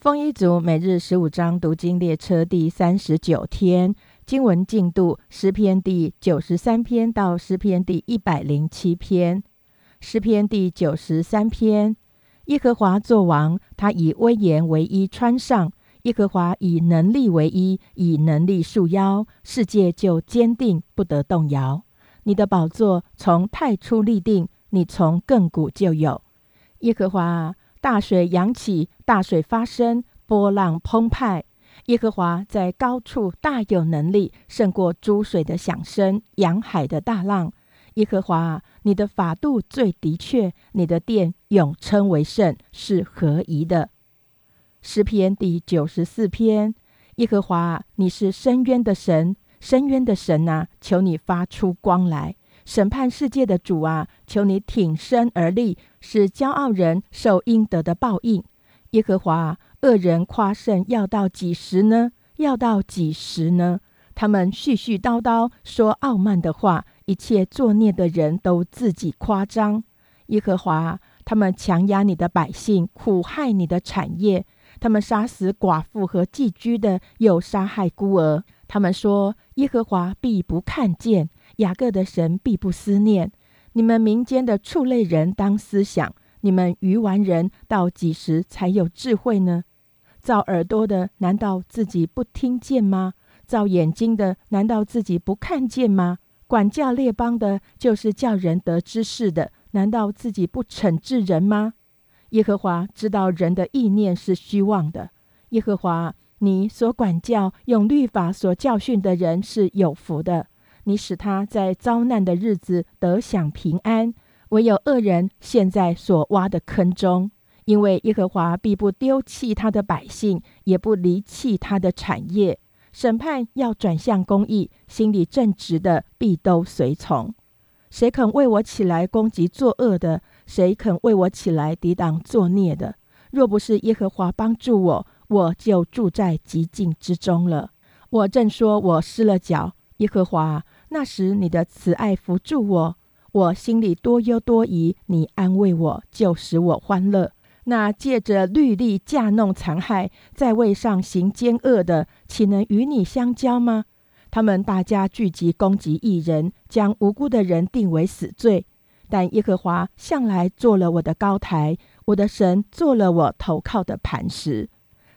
丰一族每日十五章读经列车第三十九天经文进度诗篇第九十三篇到诗篇第一百零七篇。诗篇第九十三篇：耶和华作王，他以威严为衣穿上；耶和华以能力为衣，以能力束腰，世界就坚定不得动摇。你的宝座从太初立定，你从亘古就有。耶和华。大水扬起，大水发生，波浪澎湃。耶和华在高处大有能力，胜过诸水的响声，洋海的大浪。耶和华，你的法度最的确，你的殿永称为圣，是合宜的。诗篇第九十四篇：耶和华，你是深渊的神，深渊的神啊，求你发出光来。审判世界的主啊，求你挺身而立，使骄傲人受应得的报应。耶和华，恶人夸胜要到几时呢？要到几时呢？他们絮絮叨叨说傲慢的话，一切作孽的人都自己夸张。耶和华，他们强压你的百姓，苦害你的产业。他们杀死寡妇和寄居的，又杀害孤儿。他们说：耶和华必不看见。雅各的神必不思念你们民间的畜类人，当思想你们愚顽人到几时才有智慧呢？造耳朵的难道自己不听见吗？造眼睛的难道自己不看见吗？管教列邦的，就是叫人得知识的，难道自己不惩治人吗？耶和华知道人的意念是虚妄的。耶和华，你所管教、用律法所教训的人是有福的。你使他在遭难的日子得享平安，唯有恶人陷在所挖的坑中。因为耶和华必不丢弃他的百姓，也不离弃他的产业。审判要转向公义，心里正直的必都随从。谁肯为我起来攻击作恶的？谁肯为我起来抵挡作孽的？若不是耶和华帮助我，我就住在极境之中了。我正说我失了脚。耶和华，那时你的慈爱扶助我，我心里多忧多疑，你安慰我，就使我欢乐。那借着律例架弄残害，在位上行奸恶的，岂能与你相交吗？他们大家聚集攻击一人，将无辜的人定为死罪。但耶和华向来做了我的高台，我的神做了我投靠的磐石。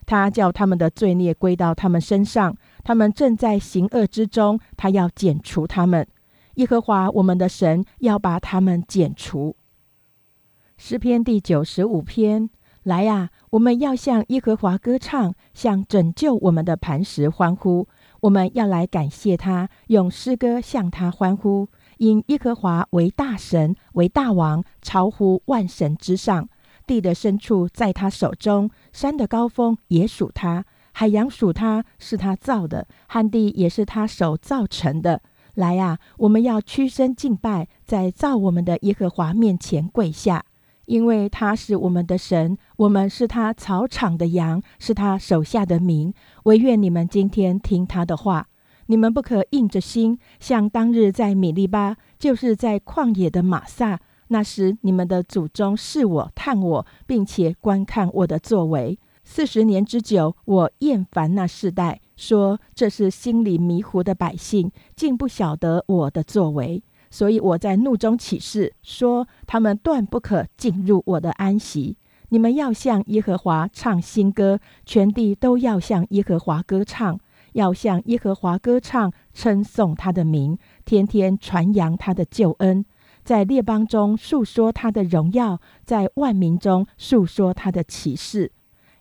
他叫他们的罪孽归到他们身上，他们正在行恶之中，他要剪除他们。耶和华我们的神要把他们剪除。诗篇第九十五篇，来呀，我们要向耶和华歌唱，向拯救我们的磐石欢呼。我们要来感谢他，用诗歌向他欢呼，因耶和华为大神，为大王，超乎万神之上。地的深处在他手中，山的高峰也属他，海洋属他，是他造的，旱地也是他手造成的。来啊，我们要屈身敬拜，在造我们的耶和华面前跪下，因为他是我们的神，我们是他草场的羊，是他手下的民。唯愿你们今天听他的话，你们不可硬着心，像当日在米利巴，就是在旷野的马萨。那时，你们的祖宗视我、探我，并且观看我的作为。四十年之久，我厌烦那世代，说这是心里迷糊的百姓，竟不晓得我的作为。所以我在怒中起誓，说他们断不可进入我的安息。你们要向耶和华唱新歌，全地都要向耶和华歌唱，要向耶和华歌唱，称颂他的名，天天传扬他的救恩。在列邦中述说他的荣耀，在万民中述说他的启示。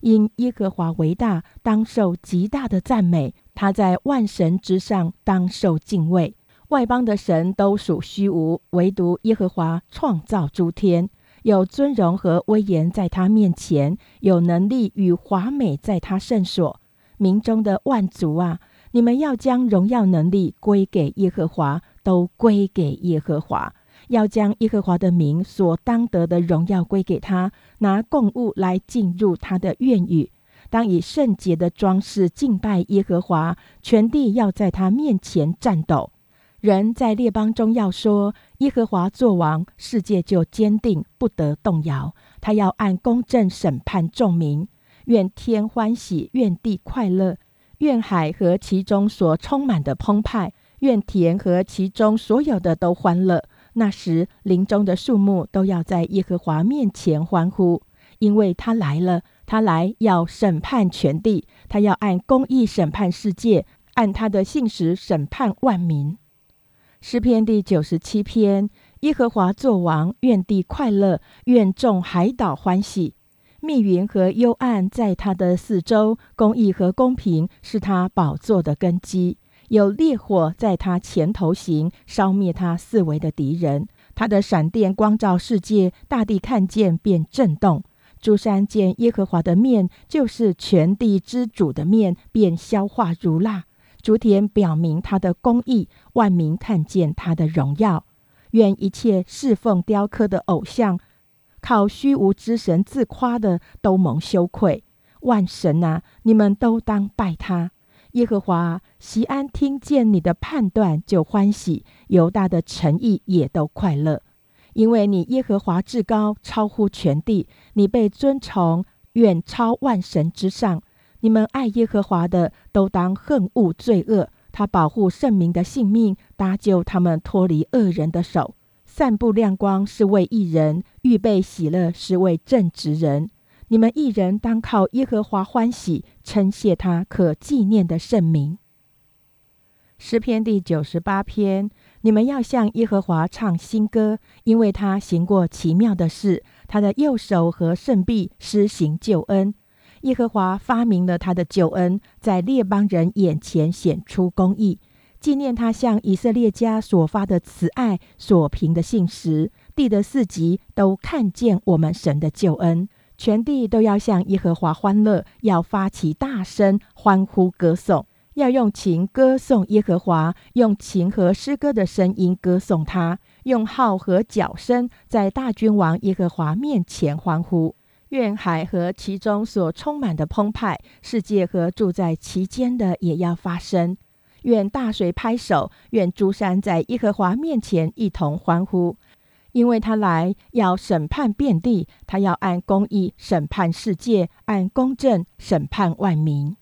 因耶和华为大，当受极大的赞美；他在万神之上，当受敬畏。外邦的神都属虚无，唯独耶和华创造诸天，有尊荣和威严在他面前，有能力与华美在他圣所。民中的万族啊，你们要将荣耀能力归给耶和华，都归给耶和华。要将耶和华的名所当得的荣耀归给他，拿供物来进入他的院宇，当以圣洁的装饰敬拜耶和华，全地要在他面前战斗。人在列邦中要说：耶和华作王，世界就坚定不得动摇。他要按公正审判众民。愿天欢喜，愿地快乐，愿海和其中所充满的澎湃，愿田和其中所有的都欢乐。那时，林中的树木都要在耶和华面前欢呼，因为他来了。他来要审判全地，他要按公义审判世界，按他的信实审判万民。诗篇第九十七篇：耶和华作王，愿地快乐，愿众海岛欢喜。密云和幽暗在他的四周，公义和公平是他宝座的根基。有烈火在他前头行，烧灭他四围的敌人。他的闪电光照世界，大地看见便震动。诸山见耶和华的面，就是全地之主的面，便消化如蜡。诸天表明他的公义，万民看见他的荣耀。愿一切侍奉雕刻的偶像。靠虚无之神自夸的都蒙羞愧，万神啊，你们都当拜他。耶和华，西安听见你的判断就欢喜，犹大的诚意也都快乐，因为你耶和华至高，超乎全地，你被尊崇，远超万神之上。你们爱耶和华的，都当恨恶罪恶，他保护圣民的性命，搭救他们脱离恶人的手。散布亮光是为一人预备喜乐，是为正直人。你们一人当靠耶和华欢喜，称谢他可纪念的圣名。诗篇第九十八篇：你们要向耶和华唱新歌，因为他行过奇妙的事，他的右手和圣臂施行救恩。耶和华发明了他的救恩，在列邦人眼前显出公义。纪念他向以色列家所发的慈爱，所凭的信实，地的四极都看见我们神的救恩，全地都要向耶和华欢乐，要发起大声欢呼歌颂，要用琴歌颂耶和华，用琴和诗歌的声音歌颂他，用号和角声在大君王耶和华面前欢呼。愿海和其中所充满的澎湃，世界和住在其间的也要发声。愿大水拍手，愿诸山在耶和华面前一同欢呼，因为他来要审判遍地，他要按公义审判世界，按公正审判万民。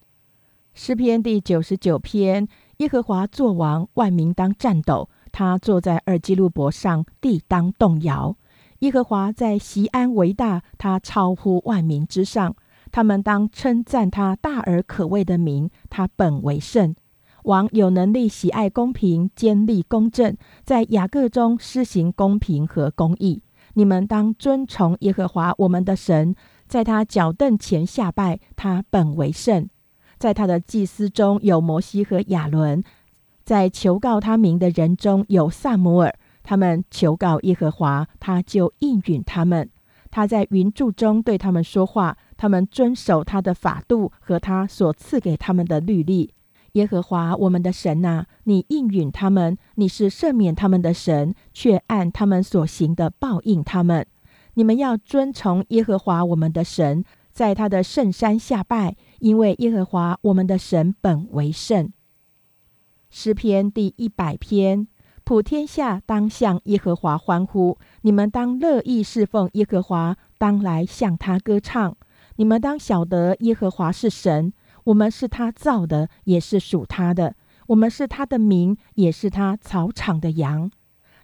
诗篇第九十九篇：耶和华作王，万民当战斗；他坐在二基路伯上，地当动摇。耶和华在西安为大，他超乎万民之上。他们当称赞他大而可畏的名，他本为圣。王有能力喜爱公平，坚立公正，在雅各中施行公平和公义。你们当尊崇耶和华我们的神，在他脚凳前下拜，他本为圣。在他的祭司中有摩西和亚伦，在求告他名的人中有萨摩尔。他们求告耶和华，他就应允他们。他在云柱中对他们说话，他们遵守他的法度和他所赐给他们的律例。耶和华我们的神呐，你应允他们，你是赦免他们的神，却按他们所行的报应他们。你们要遵从耶和华我们的神，在他的圣山下拜，因为耶和华我们的神本为圣。诗篇第一百篇：普天下当向耶和华欢呼，你们当乐意侍奉耶和华，当来向他歌唱。你们当晓得耶和华是神。我们是他造的，也是属他的；我们是他的名，也是他草场的羊。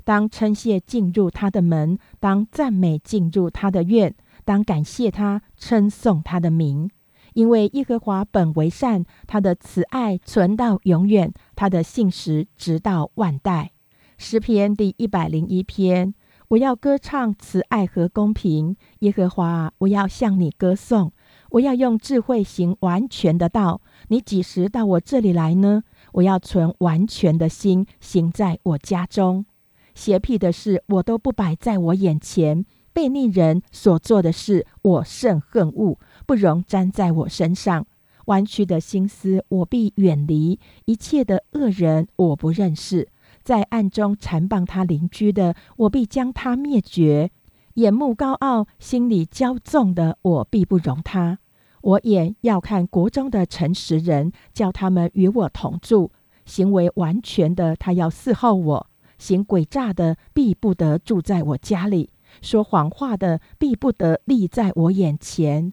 当称谢进入他的门，当赞美进入他的院，当感谢他，称颂他的名。因为耶和华本为善，他的慈爱存到永远，他的信实直到万代。诗篇第一百零一篇：我要歌唱慈爱和公平，耶和华，我要向你歌颂。我要用智慧行完全的道。你几时到我这里来呢？我要存完全的心行在我家中。邪僻的事我都不摆在我眼前，悖逆人所做的事我甚恨恶，不容沾在我身上。弯曲的心思我必远离，一切的恶人我不认识。在暗中缠谤他邻居的，我必将他灭绝。眼目高傲、心里骄纵的，我必不容他。我眼要看国中的诚实人，叫他们与我同住；行为完全的，他要伺候我；行诡诈的，必不得住在我家里；说谎话的，必不得立在我眼前。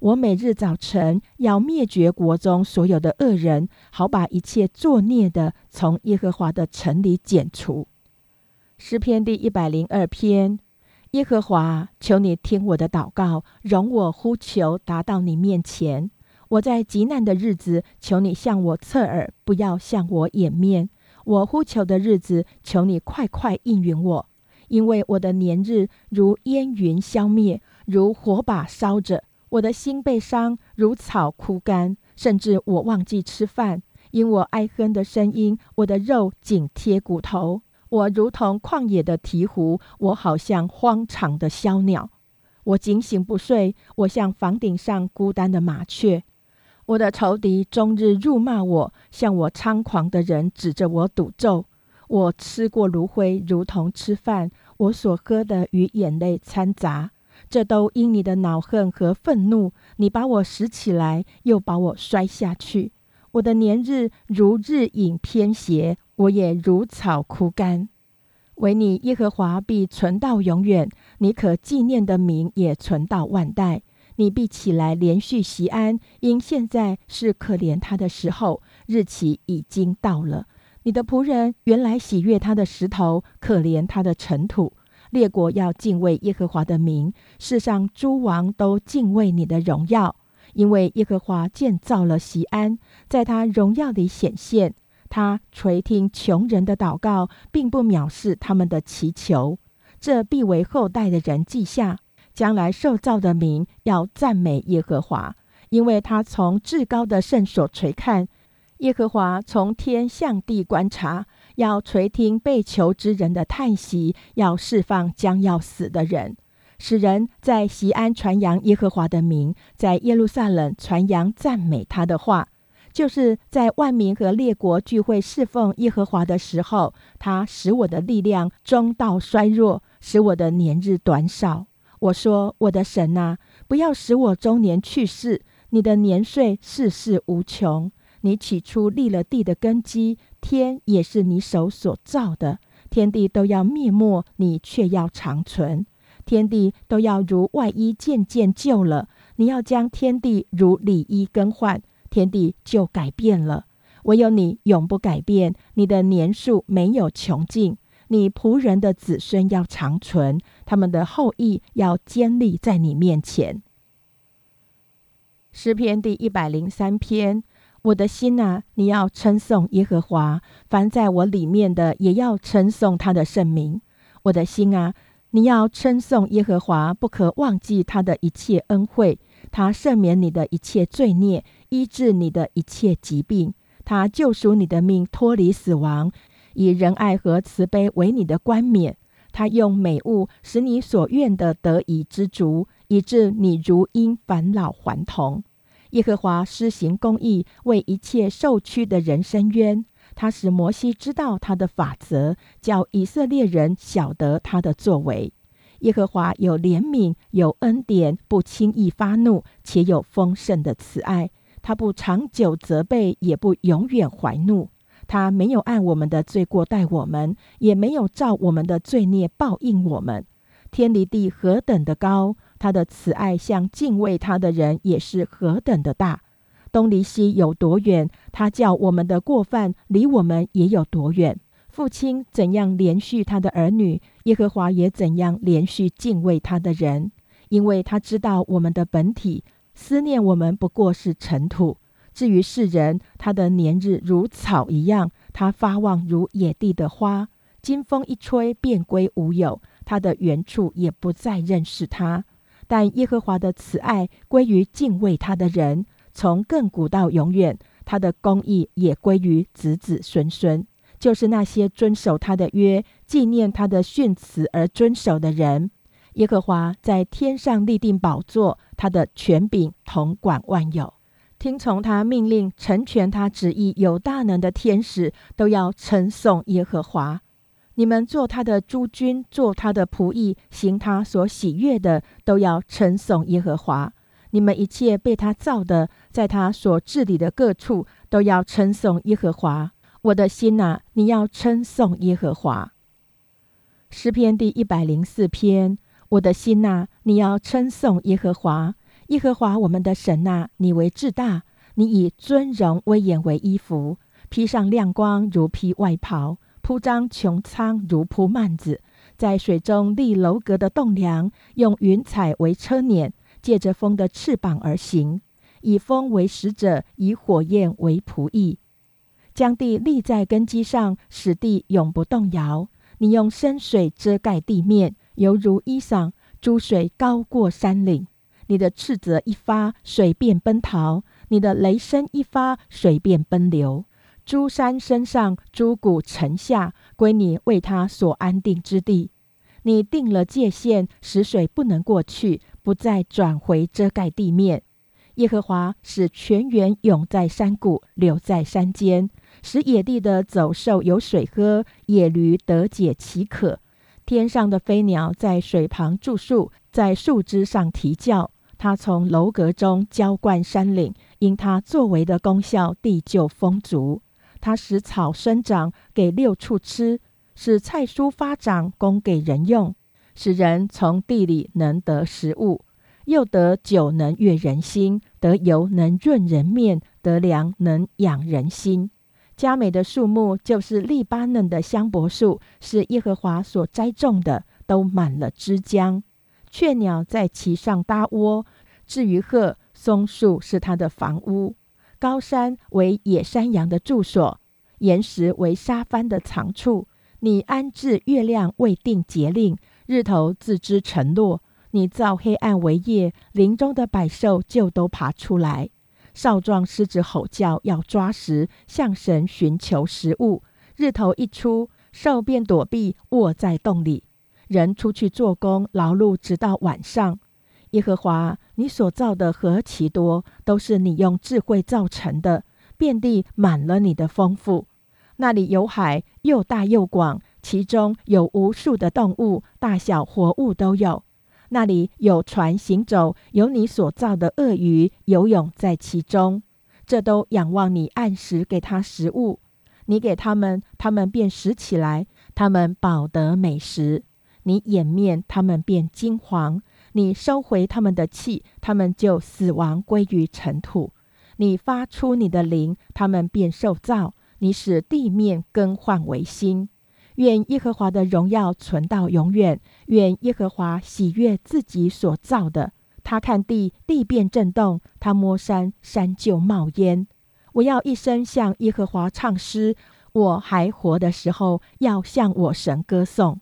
我每日早晨要灭绝国中所有的恶人，好把一切作孽的从耶和华的城里剪除。诗篇第一百零二篇：耶和华，求你听我的祷告，容我呼求达到你面前。我在极难的日子，求你向我侧耳，不要向我掩面。我呼求的日子，求你快快应允我，因为我的年日如烟云消灭，如火把烧着。我的心被伤，如草枯干，甚至我忘记吃饭，因我哀哼的声音，我的肉紧贴骨头。我如同旷野的鹈鹕，我好像荒场的枭鸟。我警醒不睡，我像房顶上孤单的麻雀。我的仇敌终日辱骂我，向我猖狂的人指着我赌咒。我吃过炉灰，如同吃饭；我所喝的与眼泪掺杂。这都因你的恼恨和愤怒，你把我拾起来，又把我摔下去。我的年日如日影偏斜，我也如草枯干。唯你耶和华必存到永远，你可纪念的名也存到万代。你必起来连续习安，因现在是可怜他的时候，日期已经到了。你的仆人原来喜悦他的石头，可怜他的尘土。列国要敬畏耶和华的名，世上诸王都敬畏你的荣耀，因为耶和华建造了西安，在他荣耀里显现。他垂听穷人的祷告，并不藐视他们的祈求。这必为后代的人记下，将来受造的民要赞美耶和华，因为他从至高的圣所垂看，耶和华从天向地观察。要垂听被囚之人的叹息，要释放将要死的人，使人在西安传扬耶和华的名，在耶路撒冷传扬赞美他的话。就是在万民和列国聚会侍奉耶和华的时候，他使我的力量中道衰弱，使我的年日短少。我说：“我的神啊，不要使我中年去世。你的年岁世世无穷。你起初立了地的根基。”天也是你手所造的，天地都要灭没，你却要长存；天地都要如外衣渐渐旧了，你要将天地如里衣更换，天地就改变了。唯有你永不改变，你的年数没有穷尽，你仆人的子孙要长存，他们的后裔要坚立在你面前。诗篇第一百零三篇。我的心啊，你要称颂耶和华；凡在我里面的，也要称颂他的圣名。我的心啊，你要称颂耶和华，不可忘记他的一切恩惠。他赦免你的一切罪孽，医治你的一切疾病。他救赎你的命，脱离死亡，以仁爱和慈悲为你的冠冕。他用美物使你所愿的得以知足，以致你如因返老还童。耶和华施行公义，为一切受屈的人伸冤。他使摩西知道他的法则，叫以色列人晓得他的作为。耶和华有怜悯，有恩典，不轻易发怒，且有丰盛的慈爱。他不长久责备，也不永远怀怒。他没有按我们的罪过待我们，也没有照我们的罪孽报应我们。天离地何等的高！他的慈爱向敬畏他的人也是何等的大，东离西有多远，他叫我们的过犯离我们也有多远。父亲怎样连续他的儿女，耶和华也怎样连续敬畏他的人，因为他知道我们的本体，思念我们不过是尘土。至于世人，他的年日如草一样，他发旺如野地的花，经风一吹便归无有，他的原处也不再认识他。但耶和华的慈爱归于敬畏他的人，从亘古到永远；他的公义也归于子子孙孙，就是那些遵守他的约、纪念他的训词而遵守的人。耶和华在天上立定宝座，他的权柄统管万有，听从他命令、成全他旨意、有大能的天使都要称颂耶和华。你们做他的诸君，做他的仆役，行他所喜悦的，都要称颂耶和华。你们一切被他造的，在他所治理的各处，都要称颂耶和华。我的心呐，你要称颂耶和华。诗篇第一百零四篇，我的心呐，你要称颂耶和华，耶和华我们的神呐，你为至大，你以尊荣威严为衣服，披上亮光如披外袍，铺张穹苍如铺幔子，在水中立楼阁的栋梁，用云彩为车辇，借着风的翅膀而行，以风为使者，以火焰为仆役，将地立在根基上，使地永不动摇。你用深水遮盖地面，犹如衣裳；诸水高过山岭。你的斥责一发，水便奔逃；你的雷声一发，水便奔流。诸山身上，诸谷沉下，归你为他所安定之地。你定了界限，使水不能过去，不再转回遮盖地面。耶和华使泉源涌在山谷，流在山间，使野地的走兽有水喝，野驴得解其渴。天上的飞鸟在水旁住宿，在树枝上啼叫。他从楼阁中浇灌山岭，因他作为的功效，地就丰足。他使草生长，给六畜吃；使菜蔬发长，供给人用；使人从地里能得食物，又得酒能悦人心，得油能润人面，得粮能养人心。佳美的树木就是利巴嫩的香柏树，是耶和华所栽种的，都满了枝浆。雀鸟在其上搭窝。至于鹤，松树是它的房屋；高山为野山羊的住所，岩石为沙帆的藏处。你安置月亮，未定节令，日头自知沉落。你造黑暗为夜，林中的百兽就都爬出来。少壮狮子吼叫，要抓食，向神寻求食物。日头一出，兽便躲避，卧在洞里。人出去做工，劳碌直到晚上。耶和华，你所造的何其多，都是你用智慧造成的，遍地满了你的丰富。那里有海，又大又广，其中有无数的动物，大小活物都有。那里有船行走，有你所造的鳄鱼游泳在其中。这都仰望你按时给他食物，你给他们，他们便食起来，他们饱得美食。你掩面，他们便金黄。你收回他们的气，他们就死亡归于尘土；你发出你的灵，他们便受造；你使地面更换为新。愿耶和华的荣耀存到永远。愿耶和华喜悦自己所造的。他看地，地便震动；他摸山，山就冒烟。我要一生向耶和华唱诗。我还活的时候，要向我神歌颂。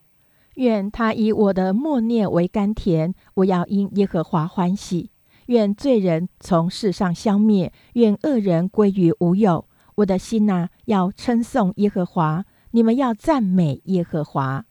愿他以我的默念为甘甜，我要因耶和华欢喜。愿罪人从世上消灭，愿恶人归于无有。我的心呐，要称颂耶和华，你们要赞美耶和华。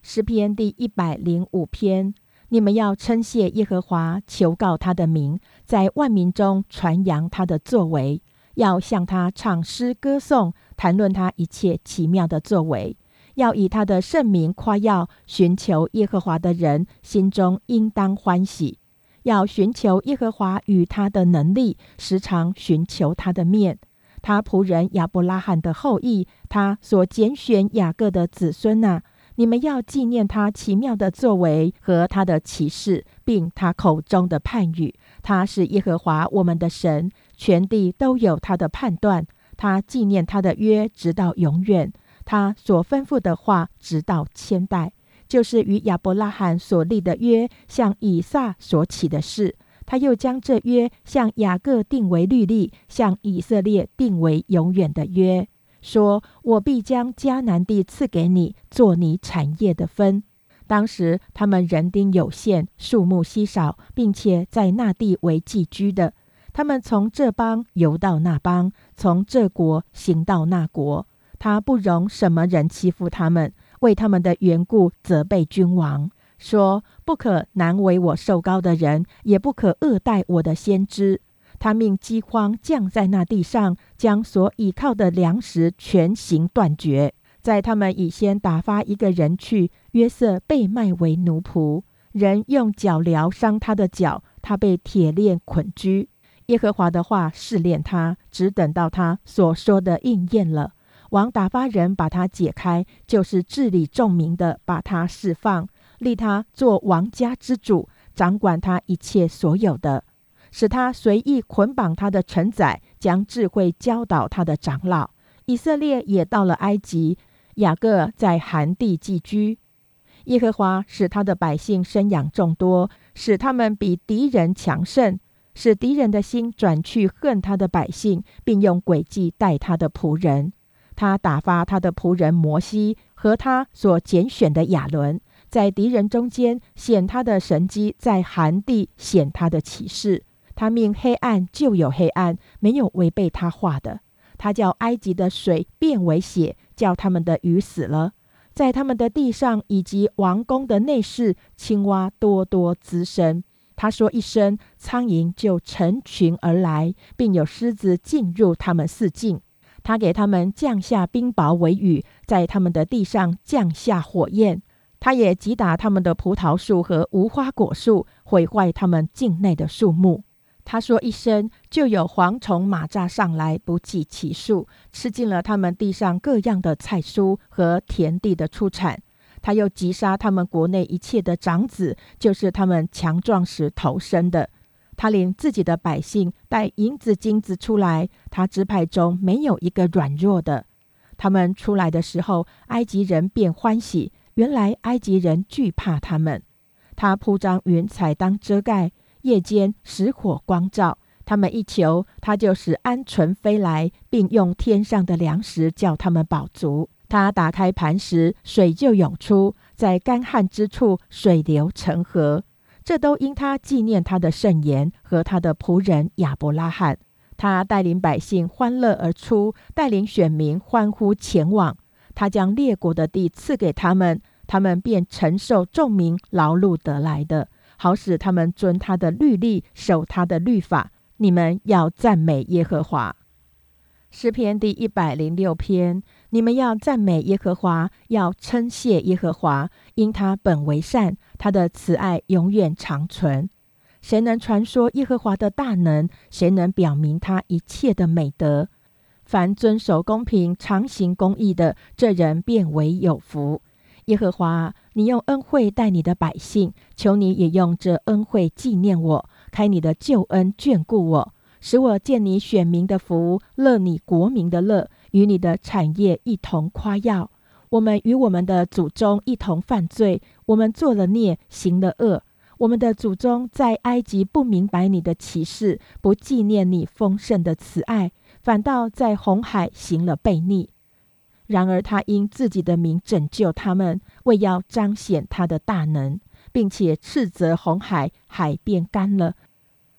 诗篇第一百零五篇，你们要称谢耶和华，求告他的名，在万民中传扬他的作为，要向他唱诗歌颂，谈论他一切奇妙的作为。要以他的圣名夸耀，寻求耶和华的人心中应当欢喜。要寻求耶和华与他的能力，时常寻求他的面。他仆人亚伯拉罕的后裔，他所拣选雅各的子孙呐，你们要纪念他奇妙的作为和他的启示，并他口中的判语。他是耶和华我们的神，全地都有他的判断。他纪念他的约，直到永远。他所吩咐的话，直到千代，就是与亚伯拉罕所立的约，向以撒所起的事。他又将这约向雅各定为律例，向以色列定为永远的约，说：“我必将迦南地赐给你，做你产业的分。”当时他们人丁有限，数目稀少，并且在那地为寄居的。他们从这邦游到那邦，从这国行到那国。他不容什么人欺负他们，为他们的缘故责备君王，说：“不可难为我受高的人，也不可恶待我的先知。”他命饥荒降在那地上，将所倚靠的粮食全行断绝。在他们已先打发一个人去，约瑟被卖为奴仆，人用脚镣伤他的脚，他被铁链捆拘。耶和华的话试炼他，只等到他所说的应验了。王打发人把他解开，就是治理众民的，把他释放，立他做王家之主，掌管他一切所有的，使他随意捆绑他的臣宰，将智慧教导他的长老。以色列也到了埃及，雅各在寒地寄居。耶和华使他的百姓生养众多，使他们比敌人强盛，使敌人的心转去恨他的百姓，并用诡计待他的仆人。他打发他的仆人摩西和他所拣选的亚伦，在敌人中间显他的神机，在寒地显他的启示。他命黑暗就有黑暗，没有违背他话的。他叫埃及的水变为血，叫他们的鱼死了。在他们的地上以及王宫的内室，青蛙多多滋生。他说一声，苍蝇就成群而来，并有狮子进入他们四境。他给他们降下冰雹为雨，在他们的地上降下火焰。他也击打他们的葡萄树和无花果树，毁坏他们境内的树木。他说一声，就有蝗虫、蚂蚱上来，不计其数，吃尽了他们地上各样的菜蔬和田地的出产。他又击杀他们国内一切的长子，就是他们强壮时投生的。他领自己的百姓带银子金子出来，他支派中没有一个软弱的。他们出来的时候，埃及人便欢喜。原来埃及人惧怕他们。他铺张云彩当遮盖，夜间使火光照。他们一求，他就使鹌鹑飞来，并用天上的粮食叫他们饱足。他打开磐石，水就涌出，在干旱之处，水流成河。这都因他纪念他的圣言和他的仆人亚伯拉罕。他带领百姓欢乐而出，带领选民欢呼前往。他将列国的地赐给他们，他们便承受众民劳碌得来的，好使他们遵他的律例，守他的律法。你们要赞美耶和华。诗篇第一百零六篇，你们要赞美耶和华，要称谢耶和华，因他本为善，他的慈爱永远长存。谁能传说耶和华的大能？谁能表明他一切的美德？凡遵守公平、常行公义的，这人便为有福。耶和华，你用恩惠待你的百姓，求你也用这恩惠纪念我，开你的救恩眷顾我。使我见你选民的福，乐你国民的乐，与你的产业一同夸耀。我们与我们的祖宗一同犯罪，我们做了孽，行了恶。我们的祖宗在埃及不明白你的启示，不纪念你丰盛的慈爱，反倒在红海行了悖逆。然而他因自己的名拯救他们，为要彰显他的大能，并且斥责红海，海变干了。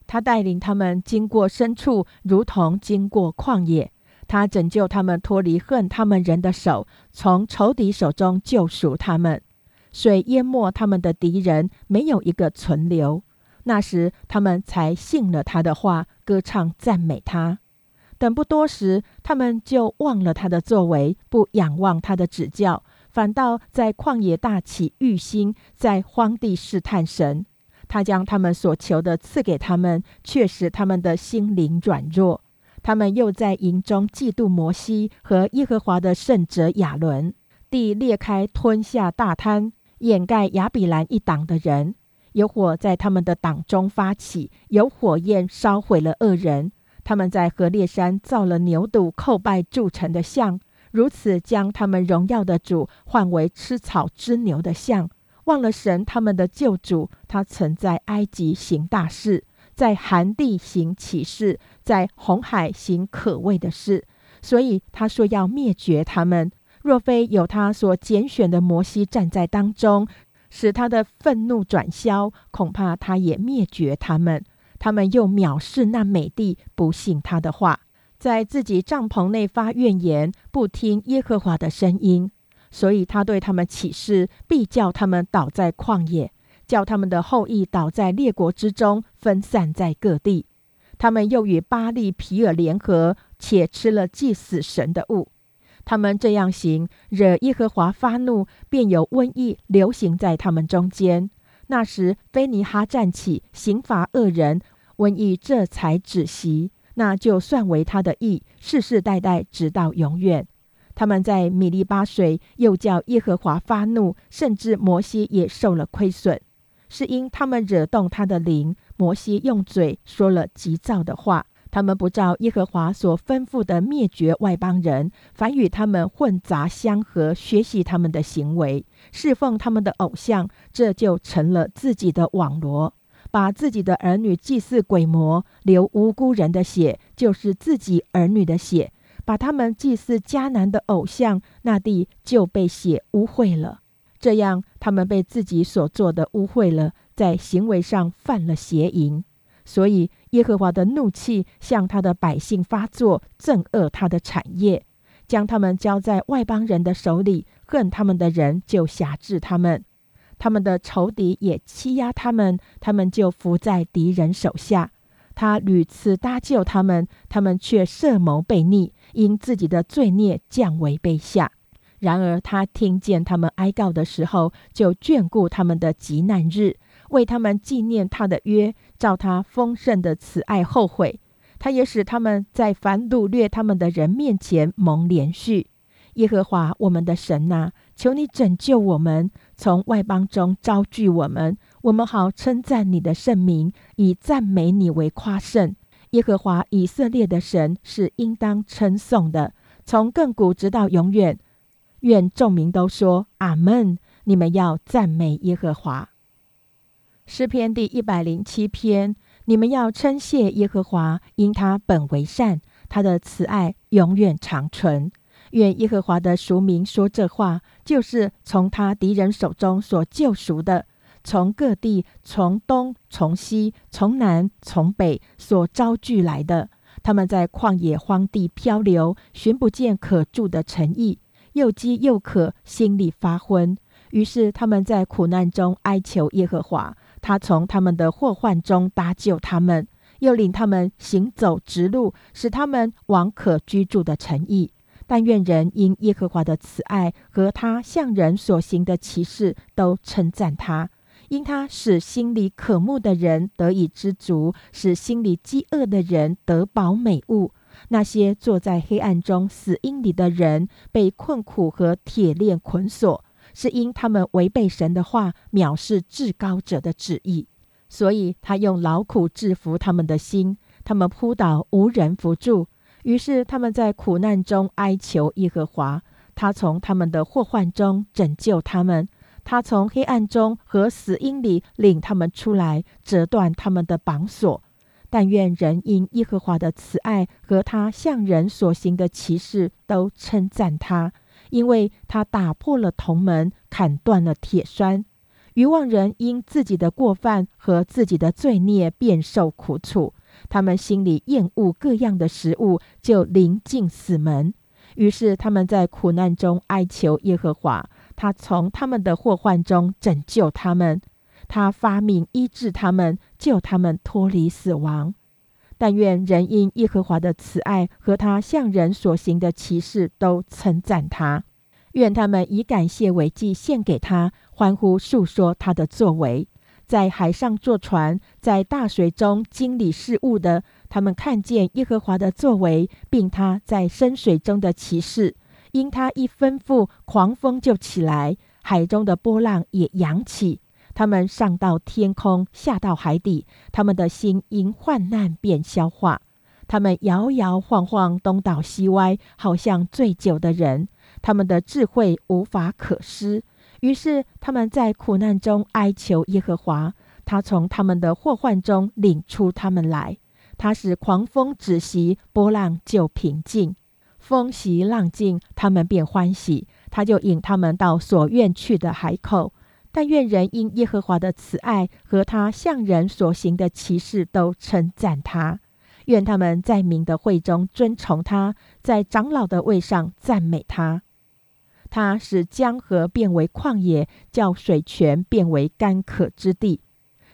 他带领他们经过深处，如同经过旷野。他拯救他们脱离恨他们人的手，从仇敌手中救赎他们。水淹没他们的敌人，没有一个存留。那时他们才信了他的话，歌唱赞美他。等不多时，他们就忘了他的作为，不仰望他的指教，反倒在旷野大起欲心，在荒地试探神。他将他们所求的赐给他们，却使他们的心灵软弱。他们又在营中嫉妒摩西和耶和华的圣者亚伦。地裂开，吞下大滩，掩盖亚比兰一党的人。有火在他们的党中发起，有火焰烧毁了恶人。他们在河烈山造了牛犊，叩拜铸成的像，如此将他们荣耀的主换为吃草之牛的像。忘了神，他们的救主，他曾在埃及行大事，在寒地行奇事，在红海行可畏的事，所以他说要灭绝他们。若非有他所拣选的摩西站在当中，使他的愤怒转消，恐怕他也灭绝他们。他们又藐视那美帝，不信他的话，在自己帐篷内发怨言，不听耶和华的声音。所以他对他们起誓，必叫他们倒在旷野，叫他们的后裔倒在列国之中，分散在各地。他们又与巴利皮尔联合，且吃了祭死神的物。他们这样行，惹耶和华发怒，便有瘟疫流行在他们中间。那时，菲尼哈站起，刑罚恶人，瘟疫这才止息。那就算为他的意，世世代代直到永远。他们在米利巴水，又叫耶和华发怒，甚至摩西也受了亏损。是因他们惹动他的灵。摩西用嘴说了急躁的话，他们不照耶和华所吩咐的灭绝外邦人，反与他们混杂相合，学习他们的行为，侍奉他们的偶像，这就成了自己的网罗。把自己的儿女祭祀鬼魔，流无辜人的血，就是自己儿女的血；把他们祭祀迦南的偶像，那地就被血污秽了。这样，他们被自己所做的污秽了，在行为上犯了邪淫。所以，耶和华的怒气向他的百姓发作，憎恶他的产业，将他们交在外邦人的手里。恨他们的人就辖制他们。他们的仇敌也欺压他们，他们就伏在敌人手下。他屡次搭救他们，他们却设谋悖逆，因自己的罪孽降为卑下。然而他听见他们哀告的时候，就眷顾他们的极难日，为他们纪念他的约，照他丰盛的慈爱后悔。他也使他们在凡掳掠他们的人面前蒙连续。耶和华我们的神呐，求你拯救我们。从外邦中招聚我们，我们好称赞你的圣名，以赞美你为夸胜。耶和华以色列的神是应当称颂的，从亘古直到永远。愿众民都说阿门。你们要赞美耶和华。诗篇第一百零七篇，你们要称谢耶和华，因他本为善，他的慈爱永远长存。愿耶和华的赎民说这话，就是从他敌人手中所救赎的，从各地、从东、从西、从南、从北所招聚来的。他们在旷野荒地漂流，寻不见可住的城邑，又饥又渴，心里发昏。于是他们在苦难中哀求耶和华，他从他们的祸患中搭救他们，又领他们行走直路，使他们往可居住的城邑。但愿人因耶和华的慈爱和他向人所行的奇事都称赞他，因他使心里渴慕的人得以知足，使心里饥饿的人得饱美物。那些坐在黑暗中死荫里的人被困苦和铁链捆锁，是因他们违背神的话，藐视至高者的旨意。所以他用劳苦制服他们的心，他们扑倒无人扶助。于是他们在苦难中哀求耶和华，他从他们的祸患中拯救他们，他从黑暗中和死荫里领他们出来，折断他们的绑锁。但愿人因耶和华的慈爱和他向人所行的奇事都称赞他，因为他打破了铜门，砍断了铁栓。愚妄人因自己的过犯和自己的罪孽，便受苦楚。他们心里厌恶各样的食物，就临近死门。于是他们在苦难中哀求耶和华，他从他们的祸患中拯救他们，他发命医治他们，救他们脱离死亡。但愿人因耶和华的慈爱和他向人所行的奇事都称赞他，愿他们以感谢为祭献给他，欢呼述说他的作为。在海上坐船，在大水中经理事务的，他们看见耶和华的作为，并他在深水中的骑士。因他一吩咐，狂风就起来，海中的波浪也扬起。他们上到天空，下到海底。他们的心因患难便消化。他们摇摇晃晃，东倒西歪，好像醉酒的人。他们的智慧无法可施。于是他们在苦难中哀求耶和华，他从他们的祸患中领出他们来。他使狂风止息，波浪就平静。风息浪静，他们便欢喜。他就引他们到所愿去的海口。但愿人因耶和华的慈爱和他向人所行的奇事都称赞他。愿他们在民的会中尊崇他，在长老的位上赞美他。他使江河变为旷野，叫水泉变为干渴之地，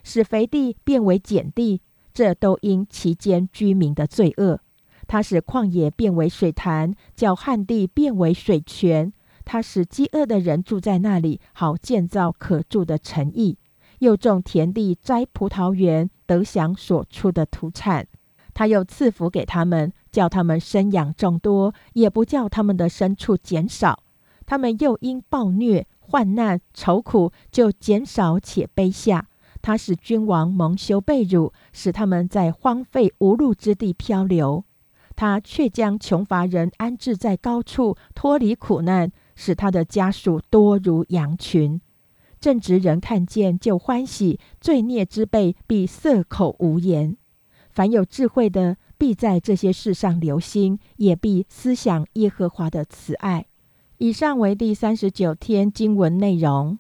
使肥地变为碱地，这都因其间居民的罪恶。他使旷野变为水潭，叫旱地变为水泉。他使饥饿的人住在那里，好建造可住的城邑，又种田地，摘葡萄园，得享所出的土产。他又赐福给他们，叫他们生养众多，也不叫他们的牲畜减少。他们又因暴虐、患难、愁苦，就减少且卑下。他使君王蒙羞被辱，使他们在荒废无路之地漂流。他却将穷乏人安置在高处，脱离苦难，使他的家属多如羊群。正直人看见就欢喜，罪孽之辈必塞口无言。凡有智慧的，必在这些事上留心，也必思想耶和华的慈爱。以上为第三十九天经文内容。